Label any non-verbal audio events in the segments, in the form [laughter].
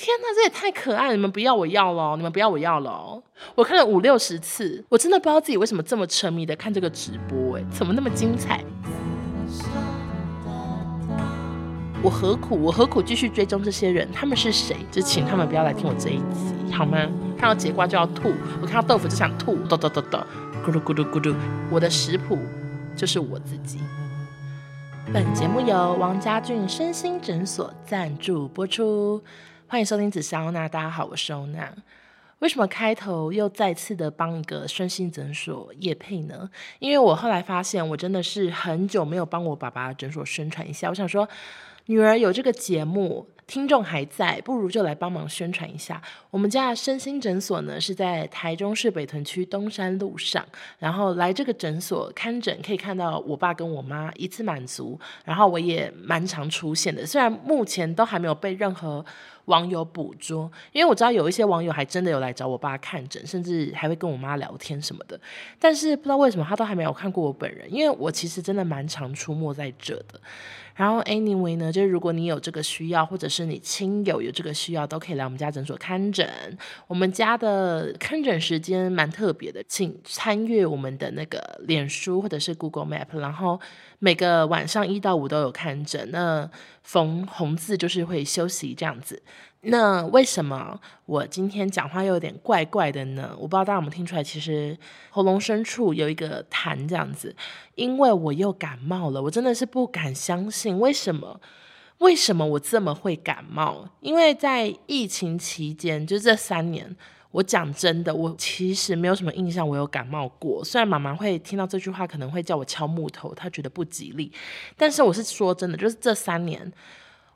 天哪，这也太可爱了！你们不要我要了，你们不要我要了。我看了五六十次，我真的不知道自己为什么这么沉迷的看这个直播，哎，怎么那么精彩？我何苦？我何苦继续追踪这些人？他们是谁？就请他们不要来听我这一集，好吗？看到节瓜就要吐，我看到豆腐就想吐，哒哒哒哒，咕噜咕噜咕噜。我的食谱就是我自己。本节目由王家俊身心诊所赞助播出。欢迎收听紫砂欧娜，大家好，我是欧娜。为什么开头又再次的帮一个身心诊所叶配呢？因为我后来发现，我真的是很久没有帮我爸爸诊所宣传一下。我想说，女儿有这个节目。听众还在，不如就来帮忙宣传一下。我们家的身心诊所呢，是在台中市北屯区东山路上。然后来这个诊所看诊，可以看到我爸跟我妈一次满足。然后我也蛮常出现的，虽然目前都还没有被任何网友捕捉，因为我知道有一些网友还真的有来找我爸看诊，甚至还会跟我妈聊天什么的。但是不知道为什么他都还没有看过我本人，因为我其实真的蛮常出没在这的。然后，anyway 呢，就是如果你有这个需要，或者是是你亲友有这个需要，都可以来我们家诊所看诊。我们家的看诊时间蛮特别的，请参阅我们的那个脸书或者是 Google Map，然后每个晚上一到五都有看诊。那逢红字就是会休息这样子。那为什么我今天讲话又有点怪怪的呢？我不知道大家有没有听出来，其实喉咙深处有一个痰这样子，因为我又感冒了。我真的是不敢相信，为什么？为什么我这么会感冒？因为在疫情期间，就这三年，我讲真的，我其实没有什么印象我有感冒过。虽然妈妈会听到这句话，可能会叫我敲木头，她觉得不吉利，但是我是说真的，就是这三年。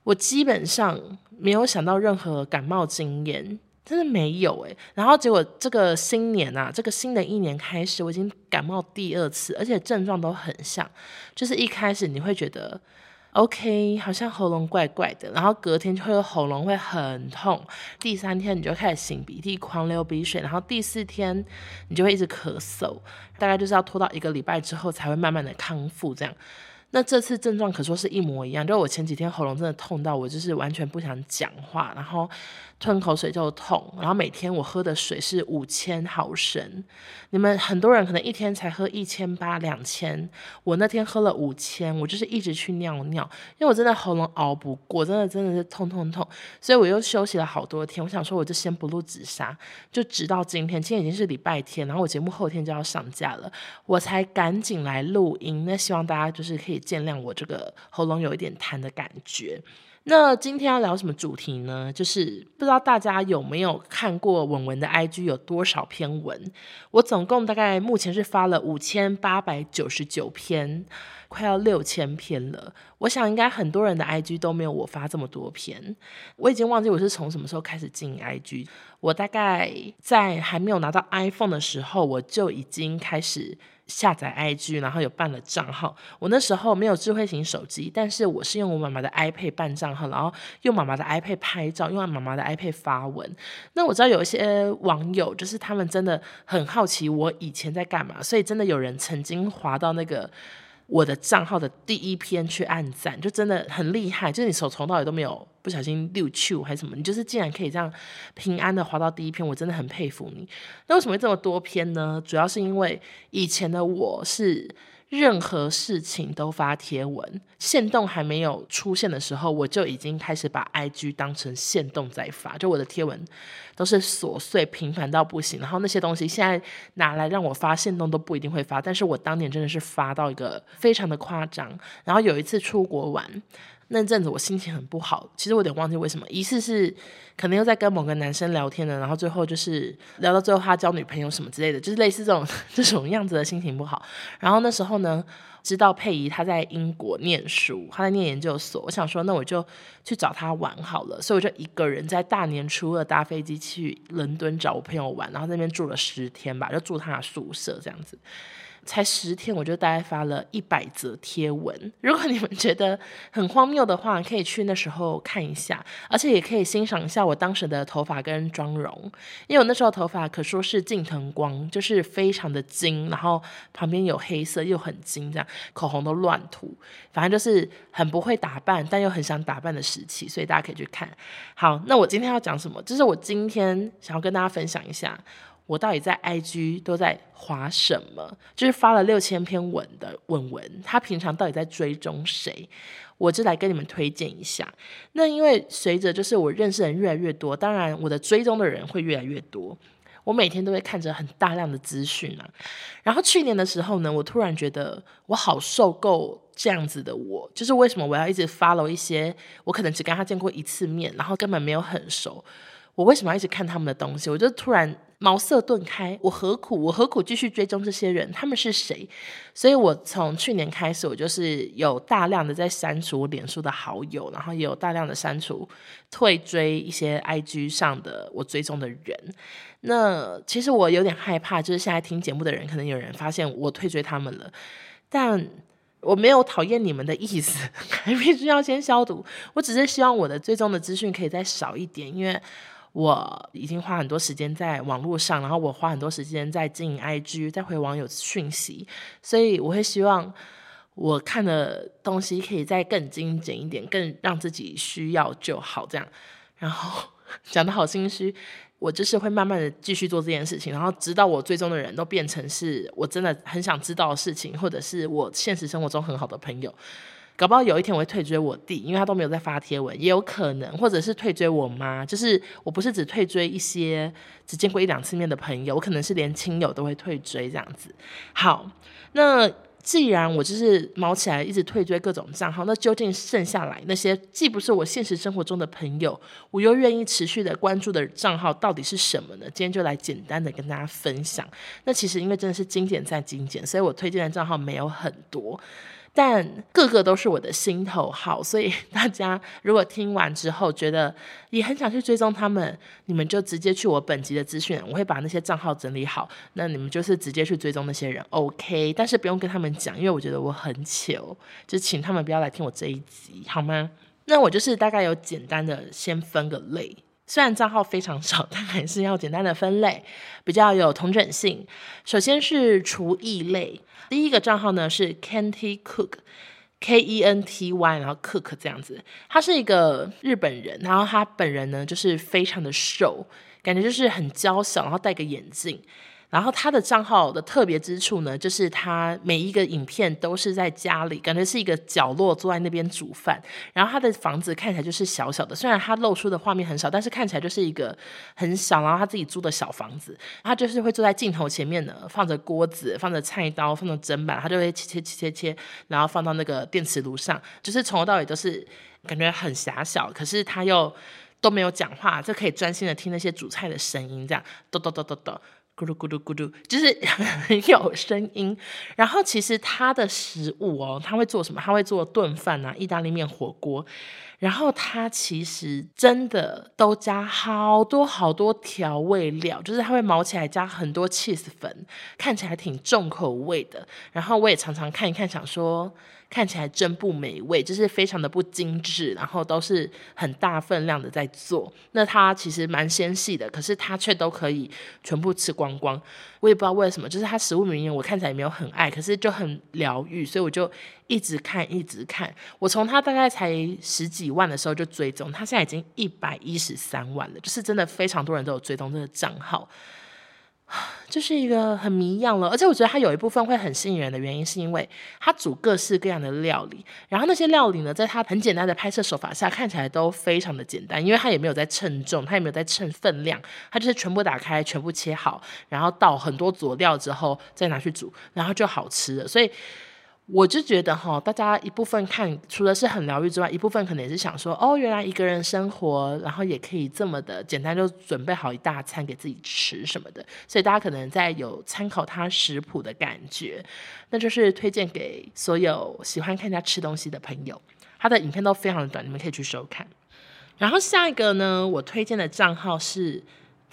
我基本上没有想到任何感冒经验，真的没有诶。然后结果这个新年啊，这个新的一年开始，我已经感冒第二次，而且症状都很像，就是一开始你会觉得 OK，好像喉咙怪怪的，然后隔天就会喉咙会很痛，第三天你就开始擤鼻涕、狂流鼻水，然后第四天你就会一直咳嗽，大概就是要拖到一个礼拜之后才会慢慢的康复这样。那这次症状可说是一模一样，就是我前几天喉咙真的痛到我就是完全不想讲话，然后吞口水就痛，然后每天我喝的水是五千毫升，你们很多人可能一天才喝一千八两千，我那天喝了五千，我就是一直去尿尿，因为我真的喉咙熬不过，真的真的是痛痛痛，所以我又休息了好多天，我想说我就先不录紫砂，就直到今天，今天已经是礼拜天，然后我节目后天就要上架了，我才赶紧来录音，那希望大家就是可以。见谅我这个喉咙有一点痰的感觉。那今天要聊什么主题呢？就是不知道大家有没有看过文文的 IG 有多少篇文？我总共大概目前是发了五千八百九十九篇，快要六千篇了。我想应该很多人的 IG 都没有我发这么多篇。我已经忘记我是从什么时候开始经营 IG。我大概在还没有拿到 iPhone 的时候，我就已经开始。下载 IG，然后有办了账号。我那时候没有智慧型手机，但是我是用我妈妈的 iPad 办账号，然后用妈妈的 iPad 拍照，用妈妈的 iPad 发文。那我知道有一些网友，就是他们真的很好奇我以前在干嘛，所以真的有人曾经滑到那个。我的账号的第一篇去按赞，就真的很厉害。就是你手从到尾都没有不小心溜去还是什么，你就是竟然可以这样平安的滑到第一篇，我真的很佩服你。那为什么会这么多篇呢？主要是因为以前的我是。任何事情都发贴文，限动还没有出现的时候，我就已经开始把 IG 当成限动在发。就我的贴文都是琐碎平凡到不行，然后那些东西现在拿来让我发限动都不一定会发，但是我当年真的是发到一个非常的夸张。然后有一次出国玩。那阵子我心情很不好，其实我有点忘记为什么，一次是可能又在跟某个男生聊天的，然后最后就是聊到最后他交女朋友什么之类的，就是类似这种 [laughs] 这种样子的心情不好。然后那时候呢，知道佩仪她在英国念书，她在念研究所，我想说那我就去找她玩好了，所以我就一个人在大年初二搭飞机去伦敦找我朋友玩，然后那边住了十天吧，就住他的宿舍这样子。才十天，我就大概发了一百则贴文。如果你们觉得很荒谬的话，可以去那时候看一下，而且也可以欣赏一下我当时的头发跟妆容，因为我那时候头发可说是近藤光，就是非常的金，然后旁边有黑色又很金，这样口红都乱涂，反正就是很不会打扮，但又很想打扮的时期，所以大家可以去看。好，那我今天要讲什么？就是我今天想要跟大家分享一下。我到底在 IG 都在划什么？就是发了六千篇文的文文，他平常到底在追踪谁？我就来跟你们推荐一下。那因为随着就是我认识人越来越多，当然我的追踪的人会越来越多。我每天都会看着很大量的资讯啊。然后去年的时候呢，我突然觉得我好受够这样子的我，就是为什么我要一直 follow 一些我可能只跟他见过一次面，然后根本没有很熟。我为什么要一直看他们的东西？我就突然茅塞顿开，我何苦？我何苦继续追踪这些人？他们是谁？所以，我从去年开始，我就是有大量的在删除脸书的好友，然后也有大量的删除、退追一些 IG 上的我追踪的人。那其实我有点害怕，就是现在听节目的人，可能有人发现我退追他们了，但我没有讨厌你们的意思，[laughs] 还必须要先消毒。我只是希望我的追踪的资讯可以再少一点，因为。我已经花很多时间在网络上，然后我花很多时间在经营 IG，在回网友讯息，所以我会希望我看的东西可以再更精简一点，更让自己需要就好这样。然后讲得好心虚，我就是会慢慢的继续做这件事情，然后直到我最终的人都变成是我真的很想知道的事情，或者是我现实生活中很好的朋友。搞不好有一天我会退追我弟，因为他都没有在发贴文，也有可能，或者是退追我妈。就是我不是只退追一些只见过一两次面的朋友，我可能是连亲友都会退追这样子。好，那既然我就是毛起来一直退追各种账号，那究竟剩下来那些既不是我现实生活中的朋友，我又愿意持续的关注的账号到底是什么呢？今天就来简单的跟大家分享。那其实因为真的是精简再精简，所以我推荐的账号没有很多。但个个都是我的心头好，所以 [laughs] 大家如果听完之后觉得也很想去追踪他们，你们就直接去我本集的资讯，我会把那些账号整理好，那你们就是直接去追踪那些人，OK？但是不用跟他们讲，因为我觉得我很糗，就请他们不要来听我这一集，好吗？那我就是大概有简单的先分个类。虽然账号非常少，[laughs] 但还是要简单的分类，比较有同整性。首先是厨艺类，第一个账号呢是 Kenty Cook，K E N T Y，然后 Cook 这样子。他是一个日本人，然后他本人呢就是非常的瘦，感觉就是很娇小，然后戴个眼镜。然后他的账号的特别之处呢，就是他每一个影片都是在家里，感觉是一个角落坐在那边煮饭。然后他的房子看起来就是小小的，虽然他露出的画面很少，但是看起来就是一个很小，然后他自己租的小房子。他就是会坐在镜头前面呢，放着锅子，放着菜刀，放着砧板，他就会切切切切切，然后放到那个电磁炉上，就是从头到尾都是感觉很狭小，可是他又都没有讲话，就可以专心的听那些煮菜的声音，这样咚咚咚咚咚。咕噜咕噜咕噜，[laughs] 就是很 [laughs] 有声音。然后其实他的食物哦，他会做什么？他会做炖饭啊、意大利面、火锅。然后他其实真的都加好多好多调味料，就是他会毛起来加很多 cheese 粉，看起来挺重口味的。然后我也常常看一看，想说。看起来真不美味，就是非常的不精致，然后都是很大分量的在做。那它其实蛮纤细的，可是它却都可以全部吃光光。我也不知道为什么，就是它食物名言我看起来也没有很爱，可是就很疗愈，所以我就一直看一直看。我从它大概才十几万的时候就追踪，它现在已经一百一十三万了，就是真的非常多人都有追踪这个账号。就是一个很迷样了，而且我觉得它有一部分会很吸引人的原因，是因为它煮各式各样的料理，然后那些料理呢，在它很简单的拍摄手法下，看起来都非常的简单，因为它也没有在称重，它也没有在称分量，它就是全部打开，全部切好，然后倒很多佐料之后再拿去煮，然后就好吃了，所以。我就觉得哈，大家一部分看除了是很疗愈之外，一部分可能也是想说，哦，原来一个人生活，然后也可以这么的简单，就准备好一大餐给自己吃什么的。所以大家可能在有参考他食谱的感觉，那就是推荐给所有喜欢看他吃东西的朋友。他的影片都非常的短，你们可以去收看。然后下一个呢，我推荐的账号是。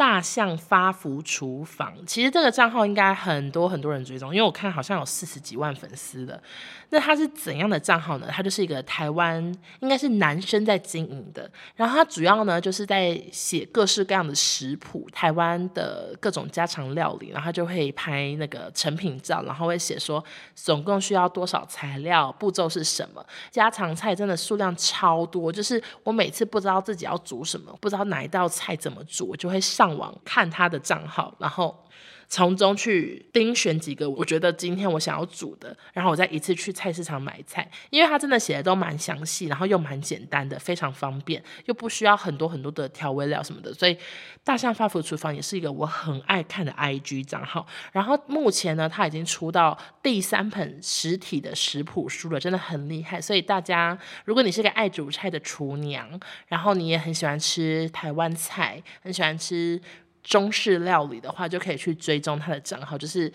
大象发福厨房，其实这个账号应该很多很多人追踪，因为我看好像有四十几万粉丝的。那它是怎样的账号呢？它就是一个台湾，应该是男生在经营的。然后他主要呢就是在写各式各样的食谱，台湾的各种家常料理。然后他就会拍那个成品照，然后会写说总共需要多少材料，步骤是什么。家常菜真的数量超多，就是我每次不知道自己要煮什么，不知道哪一道菜怎么煮，我就会上。网看他的账号，然后从中去钉选几个我觉得今天我想要煮的，然后我再一次去菜市场买菜，因为他真的写的都蛮详细，然后又蛮简单的，非常方便，又不需要很多很多的调味料什么的，所以大象发福厨房也是一个我很爱看的 IG 账号。然后目前呢，他已经出到第三本实体的食谱书了，真的很厉害。所以大家，如果你是个爱煮菜的厨娘，然后你也很喜欢吃台湾菜，很喜欢吃。中式料理的话，就可以去追踪他的账号，就是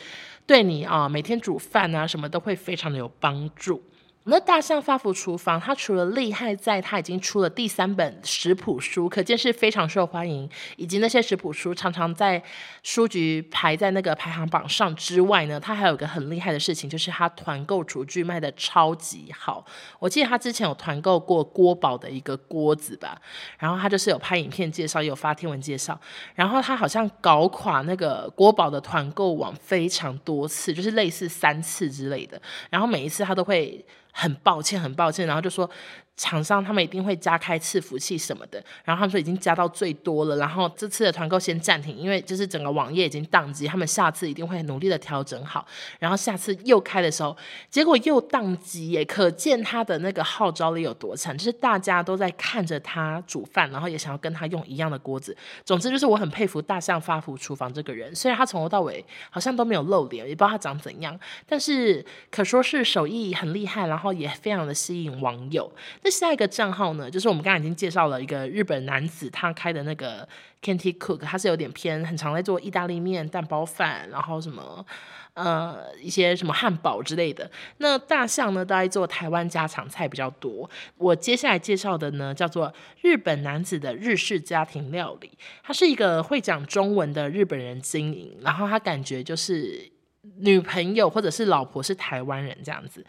对你啊，每天煮饭啊什么都会非常的有帮助。那大象发福厨房，它除了厉害在它已经出了第三本食谱书，可见是非常受欢迎，以及那些食谱书常常在书局排在那个排行榜上之外呢，它还有个很厉害的事情，就是它团购厨具卖得超级好。我记得他之前有团购过锅宝的一个锅子吧，然后他就是有拍影片介绍，也有发天文介绍，然后他好像搞垮那个锅宝的团购网非常多次，就是类似三次之类的，然后每一次他都会。很抱歉，很抱歉，然后就说。厂商他们一定会加开伺服器什么的，然后他们说已经加到最多了，然后这次的团购先暂停，因为就是整个网页已经宕机，他们下次一定会努力的调整好，然后下次又开的时候，结果又宕机耶，可见他的那个号召力有多强，就是大家都在看着他煮饭，然后也想要跟他用一样的锅子。总之就是我很佩服大象发福厨房这个人，虽然他从头到尾好像都没有露脸，也不知道他长怎样，但是可说是手艺很厉害，然后也非常的吸引网友。那下一个账号呢，就是我们刚才已经介绍了一个日本男子，他开的那个 Kenty Cook，他是有点偏，很常在做意大利面、蛋包饭，然后什么呃一些什么汉堡之类的。那大象呢，都在做台湾家常菜比较多。我接下来介绍的呢，叫做日本男子的日式家庭料理，他是一个会讲中文的日本人经营，然后他感觉就是。女朋友或者是老婆是台湾人这样子，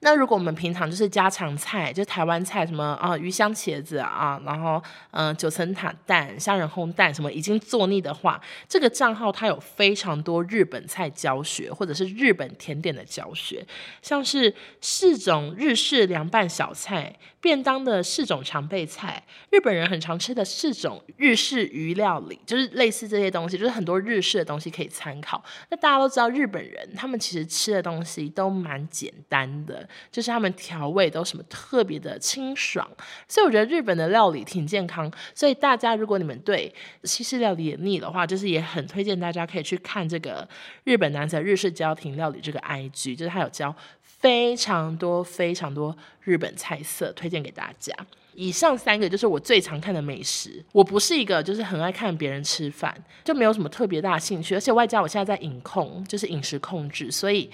那如果我们平常就是家常菜，就台湾菜什么啊鱼香茄子啊，然后嗯、九层塔蛋、虾仁烘蛋什么已经做腻的话，这个账号它有非常多日本菜教学或者是日本甜点的教学，像是四种日式凉拌小菜。便当的四种常备菜，日本人很常吃的四种日式鱼料理，就是类似这些东西，就是很多日式的东西可以参考。那大家都知道，日本人他们其实吃的东西都蛮简单的，就是他们调味都什么特别的清爽，所以我觉得日本的料理挺健康。所以大家如果你们对西式料理也腻的话，就是也很推荐大家可以去看这个日本男子日式家庭料理这个 IG，就是他有教。非常多非常多日本菜色推荐给大家。以上三个就是我最常看的美食。我不是一个就是很爱看别人吃饭，就没有什么特别大兴趣。而且外加我现在在饮控，就是饮食控制，所以。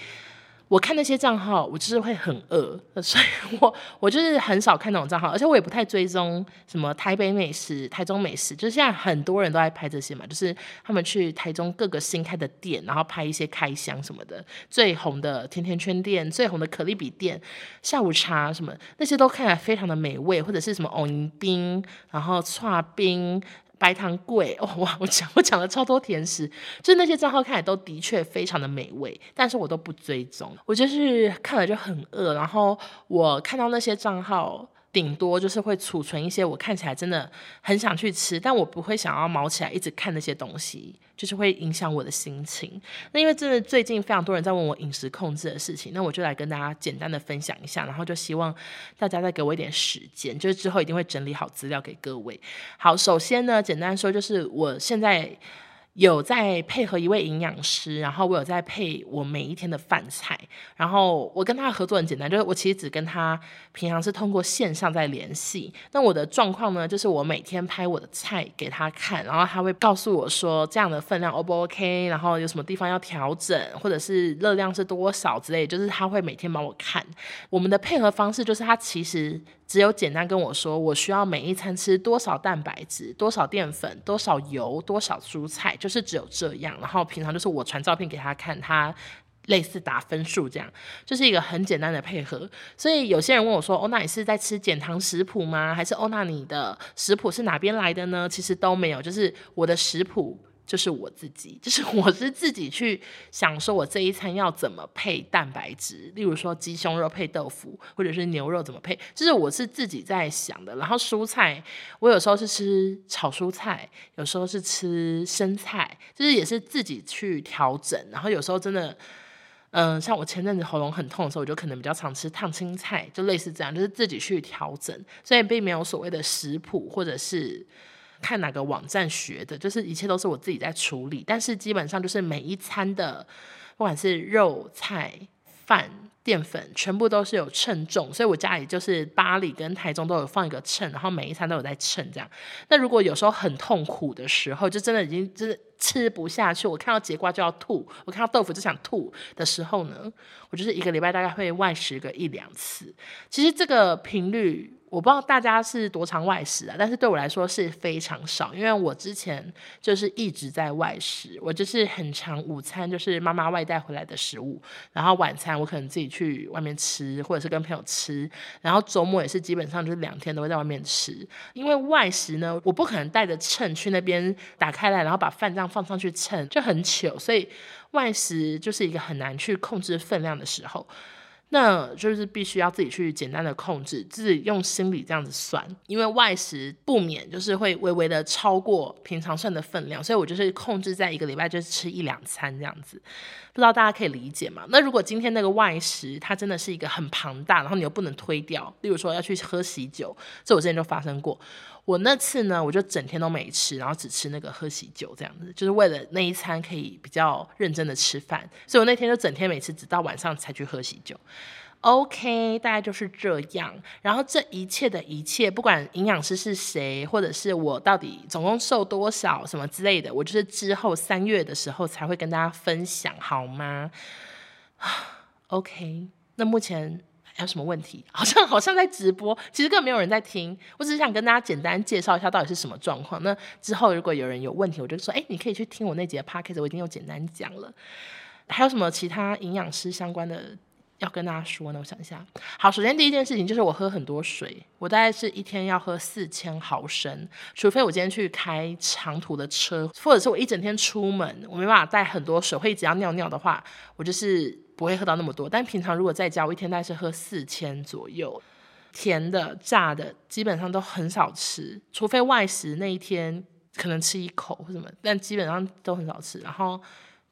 我看那些账号，我就是会很饿，所以我我就是很少看那种账号，而且我也不太追踪什么台北美食、台中美食，就是现在很多人都在拍这些嘛，就是他们去台中各个新开的店，然后拍一些开箱什么的，最红的甜甜圈店、最红的可丽比店、下午茶什么，那些都看起来非常的美味，或者是什么藕银冰，然后串冰。白糖贵哦 [laughs] 哇！我讲我讲了超多甜食，就那些账号看起来都的确非常的美味，但是我都不追踪，我就是看了就很饿，然后我看到那些账号。顶多就是会储存一些我看起来真的很想去吃，但我不会想要毛起来一直看那些东西，就是会影响我的心情。那因为真的最近非常多人在问我饮食控制的事情，那我就来跟大家简单的分享一下，然后就希望大家再给我一点时间，就是之后一定会整理好资料给各位。好，首先呢，简单说就是我现在有在配合一位营养师，然后我有在配我每一天的饭菜，然后我跟他合作很简单，就是我其实只跟他平常是通过线上在联系。那我的状况呢，就是我每天拍我的菜给他看，然后他会告诉我说这样的分量 O 不 OK，然后有什么地方要调整，或者是热量是多少之类，就是他会每天帮我看。我们的配合方式就是他其实。只有简单跟我说，我需要每一餐吃多少蛋白质、多少淀粉、多少油、多少蔬菜，就是只有这样。然后平常就是我传照片给他看，他类似打分数这样，就是一个很简单的配合。所以有些人问我说：“哦，那你是在吃减糖食谱吗？还是哦，那你的食谱是哪边来的呢？”其实都没有，就是我的食谱。就是我自己，[laughs] 就是我是自己去想说，我这一餐要怎么配蛋白质，例如说鸡胸肉配豆腐，或者是牛肉怎么配，就是我是自己在想的。然后蔬菜，我有时候是吃炒蔬菜，有时候是吃生菜，就是也是自己去调整。然后有时候真的，嗯、像我前阵子喉咙很痛的时候，我就可能比较常吃烫青菜，就类似这样，就是自己去调整。所以并没有所谓的食谱或者是。看哪个网站学的，就是一切都是我自己在处理，但是基本上就是每一餐的，不管是肉菜饭。淀粉全部都是有称重，所以我家里就是巴黎跟台中都有放一个秤，然后每一餐都有在称这样。那如果有时候很痛苦的时候，就真的已经真的吃不下去，我看到节瓜就要吐，我看到豆腐就想吐的时候呢，我就是一个礼拜大概会外食个一两次。其实这个频率我不知道大家是多常外食啊，但是对我来说是非常少，因为我之前就是一直在外食，我就是很常午餐就是妈妈外带回来的食物，然后晚餐我可能自己。去外面吃，或者是跟朋友吃，然后周末也是基本上就是两天都会在外面吃。因为外食呢，我不可能带着秤去那边打开来，然后把饭这样放上去称，就很糗。所以外食就是一个很难去控制分量的时候。那就是必须要自己去简单的控制，自己用心理这样子算，因为外食不免就是会微微的超过平常算的分量，所以我就是控制在一个礼拜就是吃一两餐这样子，不知道大家可以理解吗？那如果今天那个外食它真的是一个很庞大，然后你又不能推掉，例如说要去喝喜酒，这我之前就发生过。我那次呢，我就整天都没吃，然后只吃那个喝喜酒这样子，就是为了那一餐可以比较认真的吃饭，所以我那天就整天没吃，直到晚上才去喝喜酒。OK，大概就是这样。然后这一切的一切，不管营养师是谁，或者是我到底总共瘦多少什么之类的，我就是之后三月的时候才会跟大家分享，好吗？[sighs] OK，那目前。还有什么问题？好像好像在直播，其实根本没有人在听。我只是想跟大家简单介绍一下到底是什么状况。那之后如果有人有问题，我就说，哎，你可以去听我那节 podcast，我已经有简单讲了。还有什么其他营养师相关的要跟大家说呢？我想一下。好，首先第一件事情就是我喝很多水，我大概是一天要喝四千毫升，除非我今天去开长途的车，或者是我一整天出门，我没办法带很多水，会一直要尿尿的话，我就是。不会喝到那么多，但平常如果在家，我一天大概是喝四千左右。甜的、炸的，基本上都很少吃，除非外食那一天可能吃一口或什么，但基本上都很少吃。然后。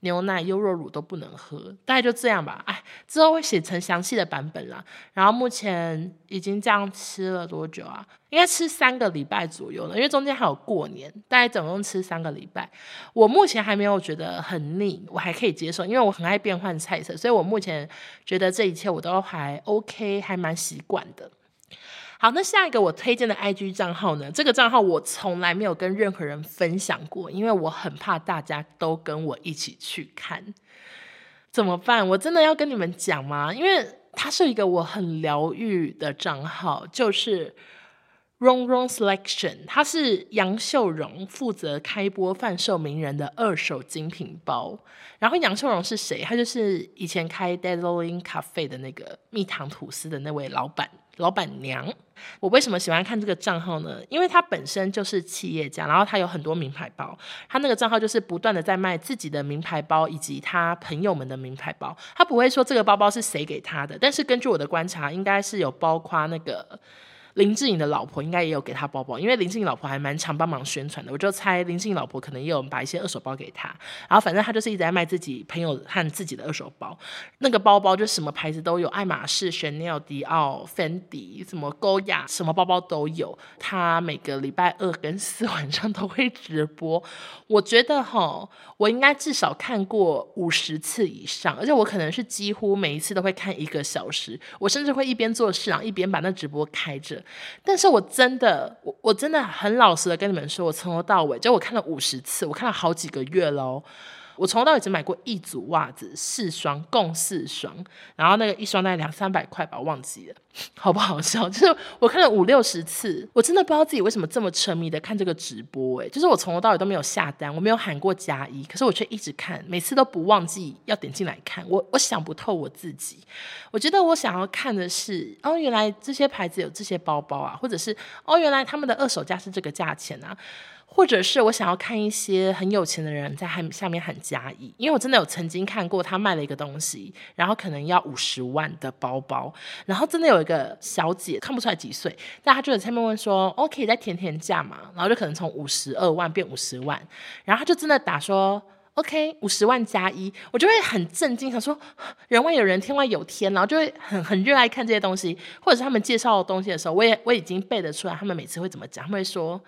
牛奶、优酪乳都不能喝，大概就这样吧。哎，之后会写成详细的版本啦。然后目前已经这样吃了多久啊？应该吃三个礼拜左右了，因为中间还有过年，大概总共吃三个礼拜。我目前还没有觉得很腻，我还可以接受，因为我很爱变换菜色，所以我目前觉得这一切我都还 OK，还蛮习惯的。好，那下一个我推荐的 IG 账号呢？这个账号我从来没有跟任何人分享过，因为我很怕大家都跟我一起去看，怎么办？我真的要跟你们讲吗？因为它是一个我很疗愈的账号，就是 Rong Rong Selection，它是杨秀荣负责开播贩售名人的二手精品包。然后杨秀荣是谁？他就是以前开 Dazzling Cafe 的那个蜜糖吐司的那位老板。老板娘，我为什么喜欢看这个账号呢？因为他本身就是企业家，然后他有很多名牌包，他那个账号就是不断的在卖自己的名牌包以及他朋友们的名牌包。他不会说这个包包是谁给他的，但是根据我的观察，应该是有包括那个林志颖的老婆应该也有给他包包，因为林志颖老婆还蛮常帮忙宣传的，我就猜林志颖老婆可能也有把一些二手包给他。然后反正他就是一直在卖自己朋友和自己的二手包，那个包包就什么牌子都有，爱马仕、Chanel、迪奥、Fendi，什么 Goya，什么包包都有。他每个礼拜二跟四晚上都会直播，我觉得哈，我应该至少看过五十次以上，而且我可能是几乎每一次都会看一个小时，我甚至会一边做事然后一边把那直播开着。但是我真的，我我真的很老实的跟你们说，我从头到尾，就我看了五十次，我看了好几个月喽。我从头到尾只买过一组袜子，四双，共四双，然后那个一双大概两三百块吧，我忘记了，好不好笑？就是我看了五六十次，我真的不知道自己为什么这么沉迷的看这个直播，欸，诶，就是我从头到尾都没有下单，我没有喊过加一，可是我却一直看，每次都不忘记要点进来看，我我想不透我自己，我觉得我想要看的是，哦，原来这些牌子有这些包包啊，或者是哦，原来他们的二手价是这个价钱啊。或者是我想要看一些很有钱的人在喊下面喊加一，因为我真的有曾经看过他卖了一个东西，然后可能要五十万的包包，然后真的有一个小姐看不出来几岁，但她就在下面问说：“OK，再填填价嘛？”然后就可能从五十二万变五十万，然后她就真的打说：“OK，五十万加一。”我就会很震惊，想说人外有人，天外有天，然后就会很很热爱看这些东西，或者是他们介绍的东西的时候，我也我已经背得出来，他们每次会怎么讲，他们会说。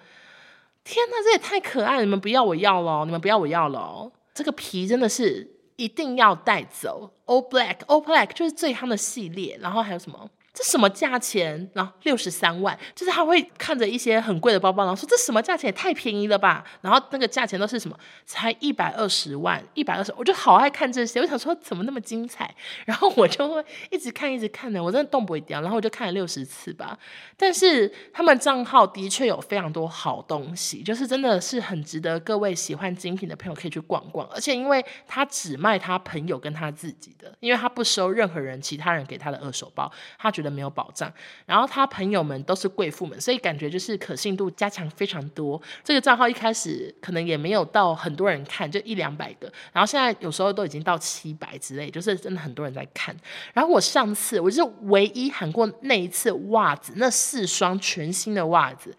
天哪，这也太可爱了！你们不要我要了，你们不要我要了。这个皮真的是一定要带走。All Black，All Black 就是最夯的系列，然后还有什么？这什么价钱？然后六十三万，就是他会看着一些很贵的包包，然后说这什么价钱也太便宜了吧？然后那个价钱都是什么？才一百二十万，一百二十，我就好爱看这些。我想说怎么那么精彩？[laughs] 然后我就会一直看，一直看的，我真的动不掉。然后我就看了六十次吧。但是他们账号的确有非常多好东西，就是真的是很值得各位喜欢精品的朋友可以去逛逛。而且因为他只卖他朋友跟他自己的，因为他不收任何人其他人给他的二手包，他觉得。没有保障，然后他朋友们都是贵妇们，所以感觉就是可信度加强非常多。这个账号一开始可能也没有到很多人看，就一两百个，然后现在有时候都已经到七百之类，就是真的很多人在看。然后我上次我就是唯一喊过那一次袜子，那四双全新的袜子。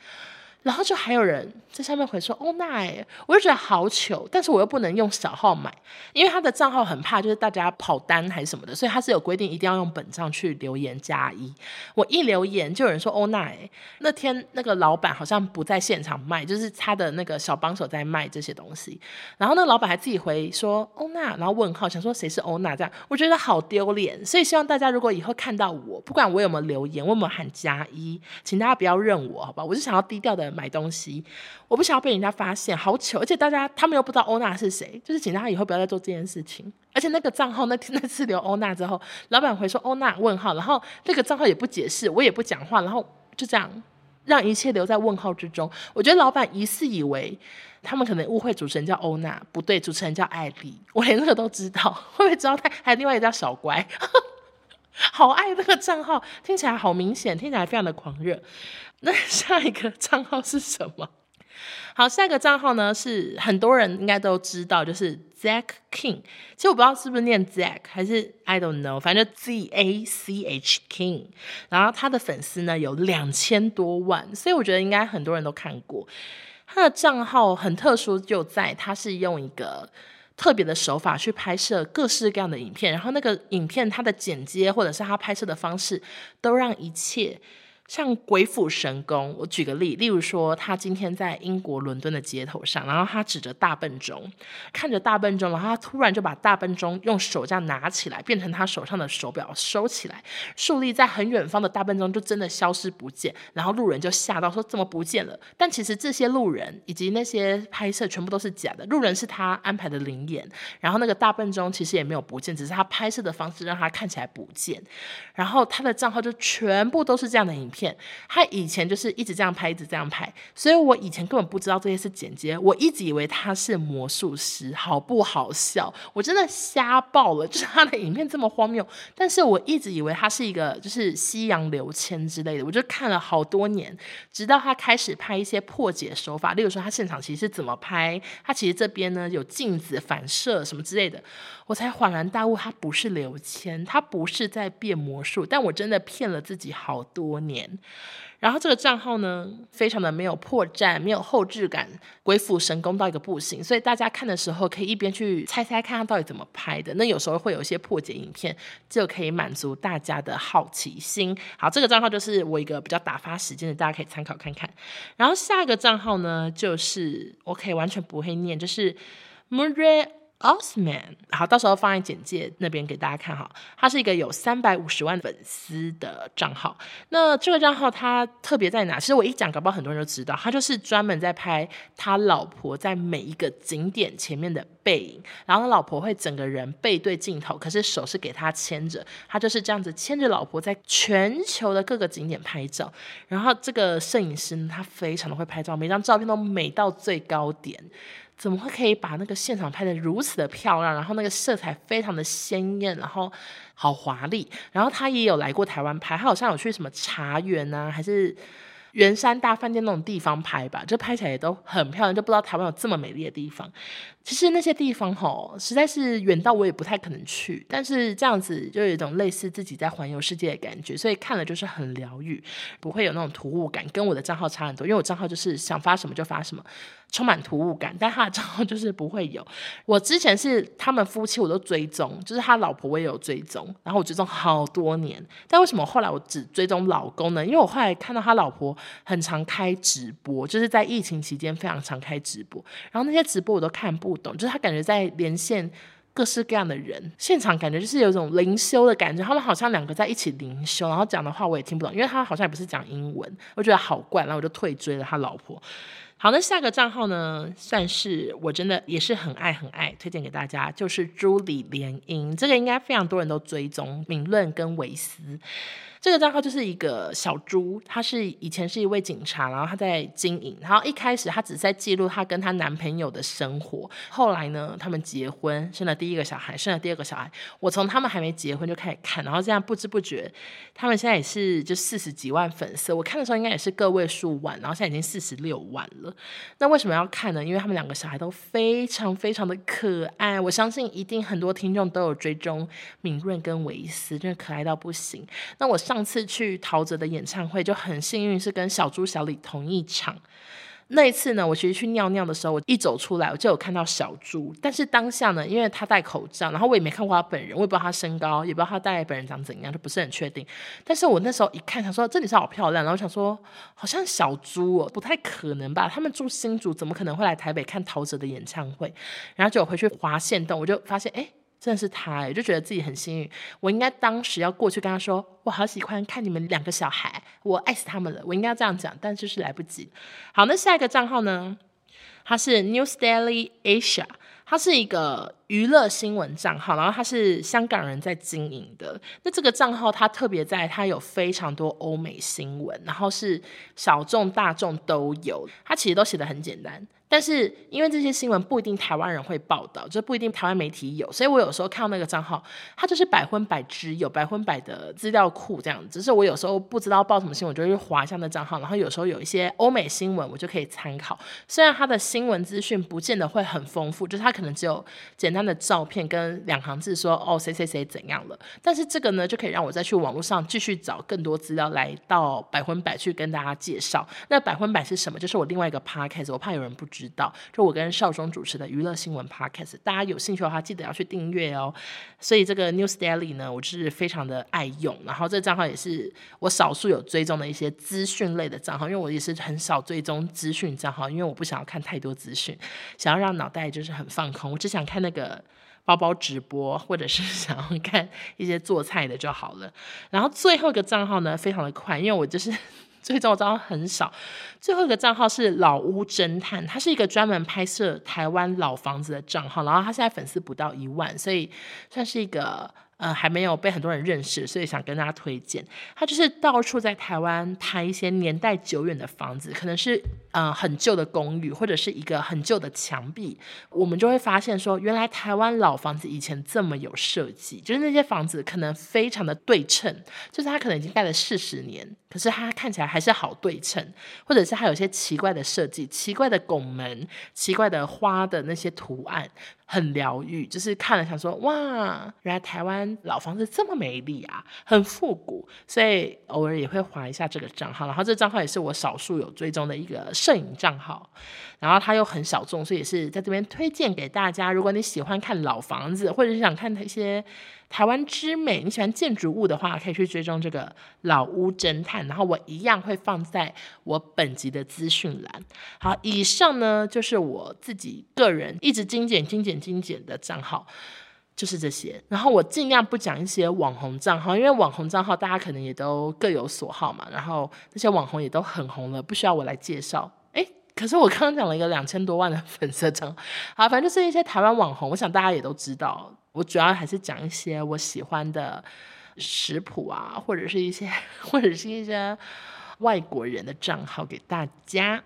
然后就还有人在下面回说欧娜哎，我就觉得好糗，但是我又不能用小号买，因为他的账号很怕就是大家跑单还是什么的，所以他是有规定一定要用本账去留言加一。我一留言就有人说欧娜哎，那天那个老板好像不在现场卖，就是他的那个小帮手在卖这些东西。然后那个老板还自己回说欧娜，然后问号想说谁是欧娜这样，我觉得好丢脸。所以希望大家如果以后看到我，不管我有没有留言，我有没有喊加一，请大家不要认我好吧，我是想要低调的。买东西，我不想要被人家发现，好糗！而且大家他们又不知道欧娜是谁，就是请大家以后不要再做这件事情。而且那个账号那天 [laughs] 那次留欧娜之后，老板回说欧娜问号，然后那个账号也不解释，我也不讲话，然后就这样让一切留在问号之中。我觉得老板疑似以为他们可能误会主持人叫欧娜，不对，主持人叫艾丽，我连这个都知道，会不会知道他还有另外一个叫小乖？[laughs] 好爱那个账号，听起来好明显，听起来非常的狂热。[laughs] 那下一个账号是什么？好，下一个账号呢是很多人应该都知道，就是 Zack King。其实我不知道是不是念 Zack 还是 I don't know，反正 Z A C H King。然后他的粉丝呢有两千多万，所以我觉得应该很多人都看过。他的账号很特殊，就在他是用一个特别的手法去拍摄各式各样的影片，然后那个影片它的剪接或者是它拍摄的方式，都让一切。像鬼斧神工，我举个例，例如说，他今天在英国伦敦的街头上，然后他指着大笨钟，看着大笨钟，然后他突然就把大笨钟用手这样拿起来，变成他手上的手表收起来，竖立在很远方的大笨钟就真的消失不见，然后路人就吓到说怎么不见了？但其实这些路人以及那些拍摄全部都是假的，路人是他安排的灵眼，然后那个大笨钟其实也没有不见，只是他拍摄的方式让他看起来不见，然后他的账号就全部都是这样的影。片，他以前就是一直这样拍，一直这样拍，所以我以前根本不知道这些是剪接，我一直以为他是魔术师，好不好笑？我真的瞎爆了，就是他的影片这么荒谬，但是我一直以为他是一个就是西洋刘谦之类的，我就看了好多年，直到他开始拍一些破解手法，例如说他现场其实是怎么拍，他其实这边呢有镜子反射什么之类的，我才恍然大悟，他不是刘谦，他不是在变魔术，但我真的骗了自己好多年。然后这个账号呢，非常的没有破绽，没有后置感，鬼斧神工到一个不行。所以大家看的时候，可以一边去猜猜看他到底怎么拍的。那有时候会有一些破解影片，就可以满足大家的好奇心。好，这个账号就是我一个比较打发时间的，大家可以参考看看。然后下一个账号呢，就是我可以完全不会念，就是 Murray。Osman，好，到时候放在简介那边给大家看哈。他是一个有三百五十万粉丝的账号。那这个账号他特别在哪？其实我一讲，搞不好很多人都知道。他就是专门在拍他老婆在每一个景点前面的背影，然后他老婆会整个人背对镜头，可是手是给他牵着。他就是这样子牵着老婆在全球的各个景点拍照。然后这个摄影师呢，他非常的会拍照，每张照片都美到最高点。怎么会可以把那个现场拍的如此的漂亮？然后那个色彩非常的鲜艳，然后好华丽。然后他也有来过台湾拍，他好像有去什么茶园啊，还是圆山大饭店那种地方拍吧，就拍起来也都很漂亮，就不知道台湾有这么美丽的地方。其实那些地方吼，实在是远到我也不太可能去，但是这样子就有一种类似自己在环游世界的感觉，所以看了就是很疗愈，不会有那种突兀感，跟我的账号差很多，因为我账号就是想发什么就发什么，充满突兀感，但他的账号就是不会有。我之前是他们夫妻我都追踪，就是他老婆我也有追踪，然后我追踪好多年，但为什么后来我只追踪老公呢？因为我后来看到他老婆很常开直播，就是在疫情期间非常常开直播，然后那些直播我都看不懂，就是他感觉在连线各式各样的人，现场感觉就是有一种灵修的感觉，他们好像两个在一起灵修，然后讲的话我也听不懂，因为他好像也不是讲英文，我觉得好怪，然后我就退追了他老婆。好，那下个账号呢，算是我真的也是很爱很爱，推荐给大家，就是朱李联姻，这个应该非常多人都追踪，敏论跟维斯。这个账号就是一个小猪，她是以前是一位警察，然后她在经营。然后一开始她只是在记录她跟她男朋友的生活。后来呢，他们结婚，生了第一个小孩，生了第二个小孩。我从他们还没结婚就开始看，然后这样不知不觉，他们现在也是就四十几万粉丝。我看的时候应该也是个位数万，然后现在已经四十六万了。那为什么要看呢？因为他们两个小孩都非常非常的可爱。我相信一定很多听众都有追踪敏润跟维斯，真的可爱到不行。那我上。上次去陶喆的演唱会就很幸运，是跟小猪小李同一场。那一次呢，我其实去尿尿的时候，我一走出来我就有看到小猪，但是当下呢，因为他戴口罩，然后我也没看过他本人，我也不知道他身高，也不知道他大概本人长怎样，就不是很确定。但是我那时候一看，想说这女生好漂亮，然后想说好像小猪哦，不太可能吧？他们住新竹，怎么可能会来台北看陶喆的演唱会？然后就回去划线动，我就发现哎。诶真的是他哎，就觉得自己很幸运。我应该当时要过去跟他说：“我好喜欢看你们两个小孩，我爱死他们了。”我应该这样讲，但就是来不及。好，那下一个账号呢？他是 News Daily Asia，他是一个娱乐新闻账号，然后他是香港人在经营的。那这个账号他特别在，他有非常多欧美新闻，然后是小众大众都有。他其实都写得很简单。但是因为这些新闻不一定台湾人会报道，就不一定台湾媒体有，所以我有时候看到那个账号，它就是百分百只有百分百的资料库这样子。只是我有时候不知道报什么新闻，我就会滑一下那账号，然后有时候有一些欧美新闻，我就可以参考。虽然它的新闻资讯不见得会很丰富，就是它可能只有简单的照片跟两行字说哦谁谁谁怎样了，但是这个呢就可以让我再去网络上继续找更多资料来到百分百去跟大家介绍。那百分百是什么？就是我另外一个 podcast，我怕有人不知知道，就我跟少中主持的娱乐新闻 podcast，大家有兴趣的话，记得要去订阅哦。所以这个 News Daily 呢，我是非常的爱用。然后这个账号也是我少数有追踪的一些资讯类的账号，因为我也是很少追踪资讯账号，因为我不想要看太多资讯，想要让脑袋就是很放空，我只想看那个包包直播，或者是 [laughs] 想要看一些做菜的就好了。然后最后一个账号呢，非常的快，因为我就是。最终我账号很少，最后一个账号是老屋侦探，他是一个专门拍摄台湾老房子的账号，然后他现在粉丝不到一万，所以算是一个。呃，还没有被很多人认识，所以想跟大家推荐。他就是到处在台湾拍一些年代久远的房子，可能是呃很旧的公寓，或者是一个很旧的墙壁。我们就会发现说，原来台湾老房子以前这么有设计，就是那些房子可能非常的对称，就是它可能已经盖了四十年，可是它看起来还是好对称，或者是它有些奇怪的设计，奇怪的拱门，奇怪的花的那些图案。很疗愈，就是看了想说哇，原来台湾老房子这么美丽啊，很复古，所以偶尔也会滑一下这个账号。然后这账号也是我少数有追踪的一个摄影账号，然后它又很小众，所以也是在这边推荐给大家。如果你喜欢看老房子，或者是想看一些台湾之美，你喜欢建筑物的话，可以去追踪这个老屋侦探。然后我一样会放在我本集的资讯栏。好，以上呢就是我自己个人一直精简、精简。精简的账号就是这些，然后我尽量不讲一些网红账号，因为网红账号大家可能也都各有所好嘛，然后那些网红也都很红了，不需要我来介绍。诶，可是我刚刚讲了一个两千多万的 [laughs] 粉丝账号，好，反正就是一些台湾网红，我想大家也都知道。我主要还是讲一些我喜欢的食谱啊，或者是一些 [laughs] 或者是一些外国人的账号给大家。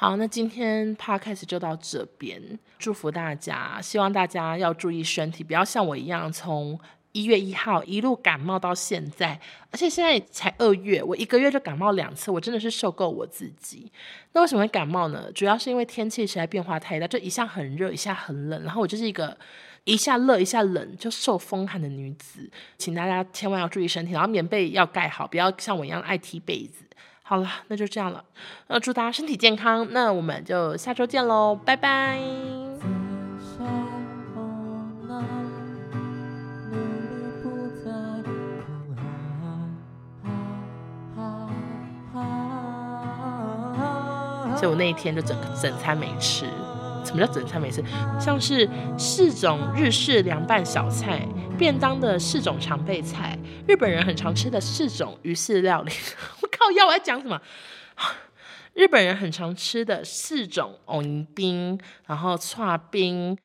好，那今天 podcast 就到这边。祝福大家，希望大家要注意身体，不要像我一样从一月一号一路感冒到现在，而且现在才二月，我一个月就感冒两次，我真的是受够我自己。那为什么会感冒呢？主要是因为天气实在变化太大，就一下很热，一下很冷，然后我就是一个一下热一下冷就受风寒的女子，请大家千万要注意身体，然后棉被要盖好，不要像我一样爱踢被子。好了，那就这样了。那祝大家身体健康。那我们就下周见喽，拜拜。所以我那一天就整个整餐没吃。什么叫整餐没吃？像是四种日式凉拌小菜、便当的四种常备菜、日本人很常吃的四种鱼式料理。靠，要我在讲什么？日本人很常吃的四种藕泥冰，然后串冰，